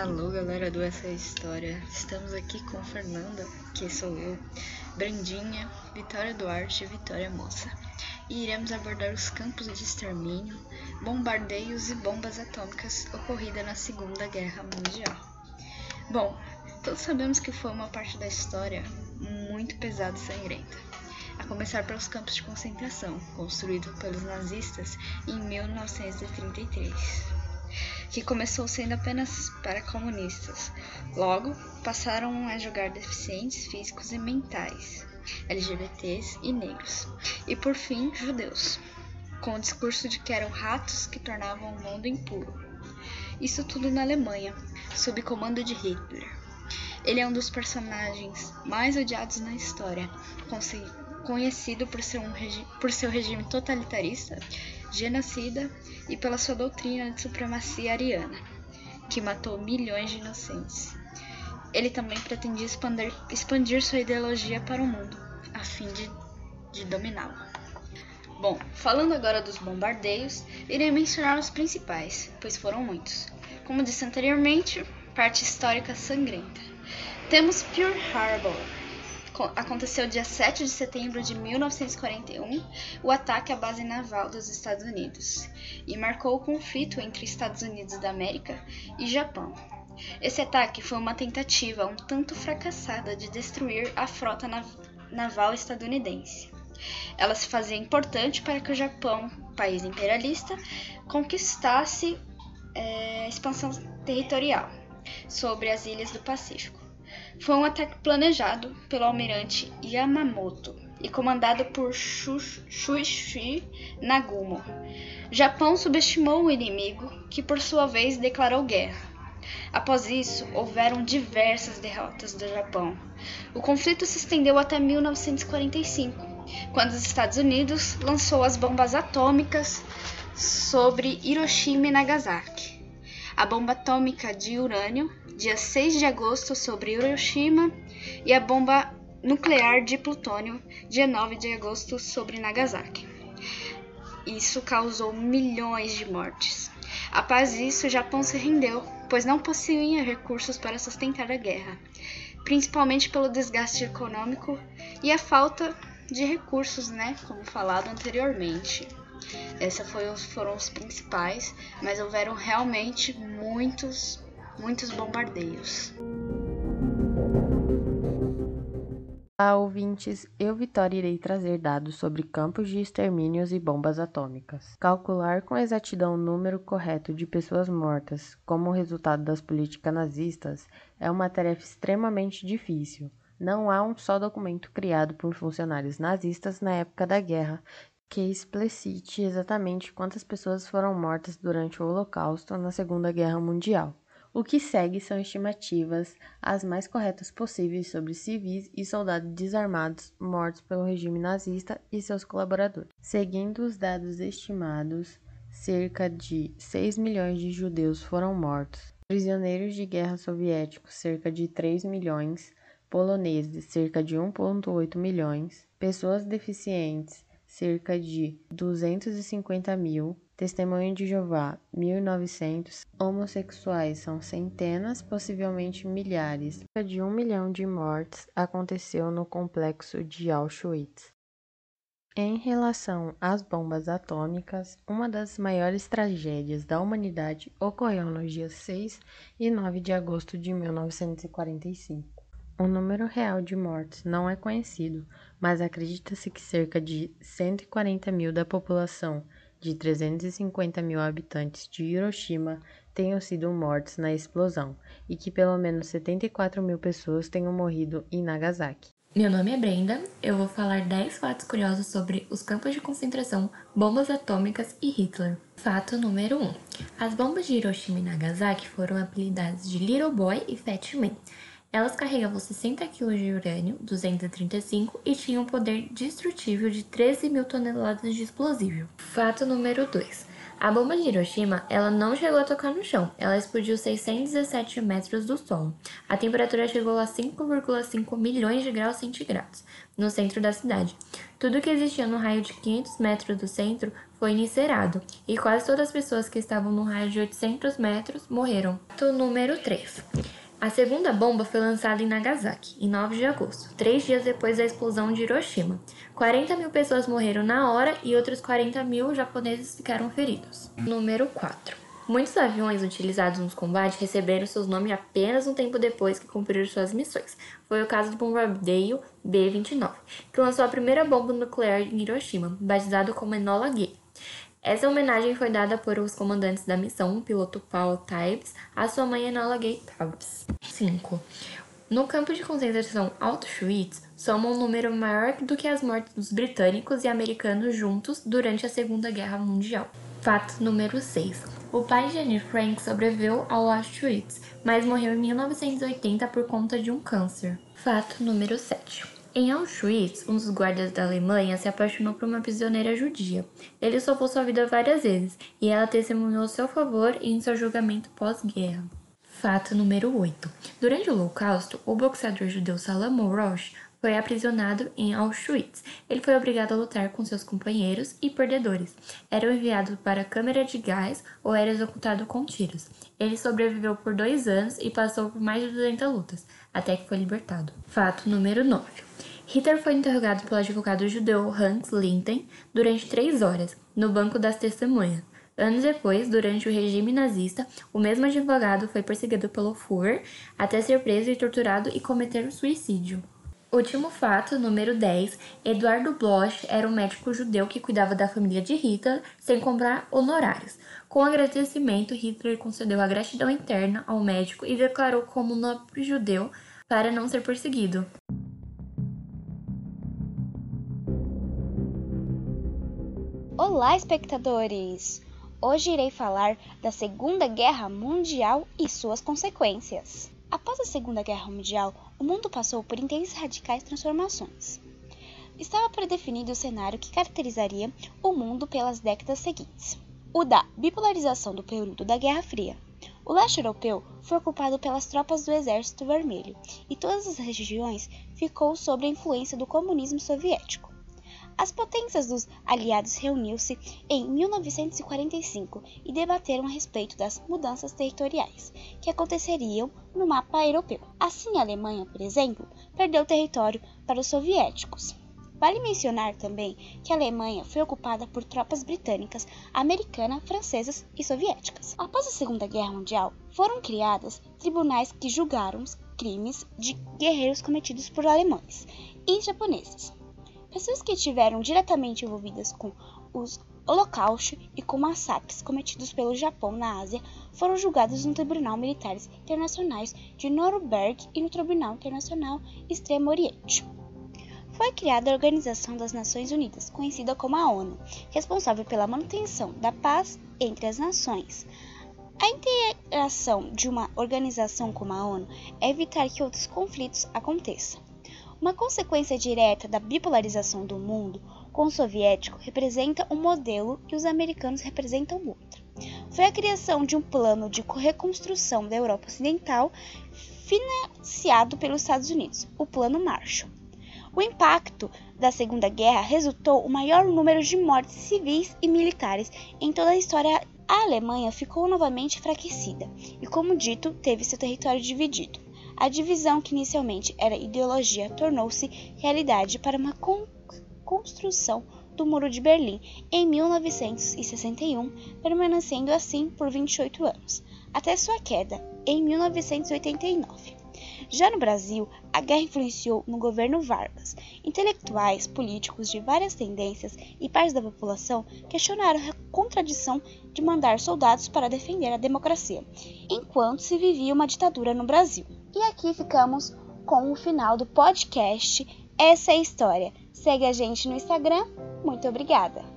Alô, galera do Essa História. Estamos aqui com Fernanda, que sou eu, Brandinha, Vitória Duarte e Vitória Moça. E iremos abordar os campos de extermínio, bombardeios e bombas atômicas ocorridas na Segunda Guerra Mundial. Bom, todos sabemos que foi uma parte da história muito pesada e sangrenta. A começar pelos campos de concentração, construídos pelos nazistas em 1933 que começou sendo apenas para comunistas. Logo, passaram a julgar deficientes físicos e mentais, LGBTs e negros, e por fim, judeus, com o discurso de que eram ratos que tornavam o mundo impuro. Isso tudo na Alemanha, sob comando de Hitler. Ele é um dos personagens mais odiados na história, conhecido por, um por seu regime totalitarista genocida e pela sua doutrina de supremacia ariana, que matou milhões de inocentes. Ele também pretendia expandir, expandir sua ideologia para o mundo, a fim de, de dominá-lo. Bom, falando agora dos bombardeios, irei mencionar os principais, pois foram muitos. Como disse anteriormente, parte histórica sangrenta. Temos Pearl Harbor, aconteceu dia 7 de setembro de 1941 o ataque à base naval dos Estados Unidos e marcou o conflito entre Estados Unidos da América e Japão. Esse ataque foi uma tentativa um tanto fracassada de destruir a frota nav naval estadunidense. Ela se fazia importante para que o Japão, país imperialista, conquistasse é, expansão territorial sobre as ilhas do Pacífico. Foi um ataque planejado pelo almirante Yamamoto e comandado por Shuichi Nagumo. Japão subestimou o inimigo, que por sua vez declarou guerra. Após isso, houveram diversas derrotas do Japão. O conflito se estendeu até 1945, quando os Estados Unidos lançou as bombas atômicas sobre Hiroshima e Nagasaki a bomba atômica de urânio, dia 6 de agosto, sobre Hiroshima, e a bomba nuclear de plutônio, dia 9 de agosto, sobre Nagasaki. Isso causou milhões de mortes. Após isso, o Japão se rendeu, pois não possuía recursos para sustentar a guerra, principalmente pelo desgaste econômico e a falta de recursos, né, como falado anteriormente. Esses foram os principais, mas houveram realmente muitos, muitos bombardeios. Olá, ouvintes! Eu, Vitória, irei trazer dados sobre campos de extermínios e bombas atômicas. Calcular com exatidão o número correto de pessoas mortas como resultado das políticas nazistas é uma tarefa extremamente difícil. Não há um só documento criado por funcionários nazistas na época da guerra que explicite exatamente quantas pessoas foram mortas durante o Holocausto na Segunda Guerra Mundial. O que segue são estimativas as mais corretas possíveis sobre civis e soldados desarmados mortos pelo regime nazista e seus colaboradores. Seguindo os dados estimados, cerca de 6 milhões de judeus foram mortos, prisioneiros de guerra soviéticos, cerca de 3 milhões, poloneses, cerca de 1,8 milhões, pessoas deficientes, cerca de 250 mil, Testemunho de Jeová, 1.900, homossexuais são centenas, possivelmente milhares. Cerca de um milhão de mortes aconteceu no complexo de Auschwitz. Em relação às bombas atômicas, uma das maiores tragédias da humanidade ocorreu nos dias 6 e 9 de agosto de 1945. O número real de mortes não é conhecido, mas acredita-se que cerca de 140 mil da população de 350 mil habitantes de Hiroshima tenham sido mortos na explosão e que pelo menos 74 mil pessoas tenham morrido em Nagasaki. Meu nome é Brenda, eu vou falar 10 fatos curiosos sobre os campos de concentração, bombas atômicas e Hitler. Fato número 1. As bombas de Hiroshima e Nagasaki foram apelidadas de Little Boy e Fat Man. Elas carregavam 60 kg de urânio 235 e tinham um poder destrutível de 13 mil toneladas de explosivo. Fato número 2. A bomba de Hiroshima, ela não chegou a tocar no chão, ela explodiu 617 metros do solo. A temperatura chegou a 5,5 milhões de graus centígrados no centro da cidade. Tudo que existia no raio de 500 metros do centro foi incinerado, e quase todas as pessoas que estavam no raio de 800 metros morreram. Fato número 3. A segunda bomba foi lançada em Nagasaki, em 9 de agosto, três dias depois da explosão de Hiroshima. 40 mil pessoas morreram na hora e outros 40 mil japoneses ficaram feridos. Número 4. Muitos aviões utilizados nos combates receberam seus nomes apenas um tempo depois que cumpriram suas missões. Foi o caso do bombardeio B-29, que lançou a primeira bomba nuclear em Hiroshima, batizado como Enola Gay. Essa homenagem foi dada por os comandantes da missão, o piloto Paul Tibbs, a sua mãe Enola Gay Tibbs. 5. No campo de concentração Auschwitz, soma um número maior do que as mortes dos britânicos e americanos juntos durante a Segunda Guerra Mundial. Fato número 6. O pai de Anne Frank sobreviveu ao Auschwitz, mas morreu em 1980 por conta de um câncer. Fato número 7. Em Auschwitz, um dos guardas da Alemanha se apaixonou por uma prisioneira judia. Ele salvou sua vida várias vezes e ela testemunhou seu favor em seu julgamento pós-guerra. Fato número 8. Durante o Holocausto, o boxeador judeu Salomon Roche foi aprisionado em Auschwitz. Ele foi obrigado a lutar com seus companheiros e perdedores. Era enviado para a câmara de gás ou era executado com tiros. Ele sobreviveu por dois anos e passou por mais de 200 lutas, até que foi libertado. Fato número 9. Hitler foi interrogado pelo advogado judeu Hans Linden durante três horas, no banco das testemunhas. Anos depois, durante o regime nazista, o mesmo advogado foi perseguido pelo Führer até ser preso e torturado e cometer suicídio. Último fato, número 10. Eduardo Bloch era um médico judeu que cuidava da família de Hitler sem comprar honorários. Com agradecimento, Hitler concedeu a gratidão interna ao médico e declarou como nobre judeu para não ser perseguido. Olá, espectadores! Hoje irei falar da Segunda Guerra Mundial e suas consequências. Após a Segunda Guerra Mundial, o mundo passou por intensas e radicais transformações. Estava predefinido o cenário que caracterizaria o mundo pelas décadas seguintes: o da bipolarização do período da Guerra Fria. O leste europeu foi ocupado pelas tropas do Exército Vermelho e todas as regiões ficou sob a influência do comunismo soviético. As potências dos aliados reuniram-se em 1945 e debateram a respeito das mudanças territoriais que aconteceriam no mapa europeu. Assim, a Alemanha, por exemplo, perdeu território para os soviéticos. Vale mencionar também que a Alemanha foi ocupada por tropas britânicas, americanas, francesas e soviéticas. Após a Segunda Guerra Mundial, foram criadas tribunais que julgaram os crimes de guerreiros cometidos por alemães e japoneses. Pessoas que estiveram diretamente envolvidas com os Holocausto e com massacres cometidos pelo Japão na Ásia foram julgados no Tribunal Militares Internacionais de Nuremberg e no Tribunal Internacional Extremo Oriente. Foi criada a Organização das Nações Unidas, conhecida como a ONU, responsável pela manutenção da paz entre as nações. A integração de uma organização como a ONU é evitar que outros conflitos aconteçam. Uma consequência direta da bipolarização do mundo com o soviético representa um modelo e os americanos representam outro. Foi a criação de um plano de reconstrução da Europa Ocidental financiado pelos Estados Unidos, o Plano Marshall. O impacto da Segunda Guerra resultou o maior número de mortes civis e militares em toda a história. A Alemanha ficou novamente enfraquecida e, como dito, teve seu território dividido. A divisão, que inicialmente era ideologia, tornou-se realidade para uma con construção do Muro de Berlim em 1961, permanecendo assim por 28 anos, até sua queda em 1989. Já no Brasil, a guerra influenciou no governo Vargas. Intelectuais, políticos de várias tendências e partes da população questionaram a contradição de mandar soldados para defender a democracia, enquanto se vivia uma ditadura no Brasil. E aqui ficamos com o final do podcast Essa é a História. Segue a gente no Instagram. Muito obrigada!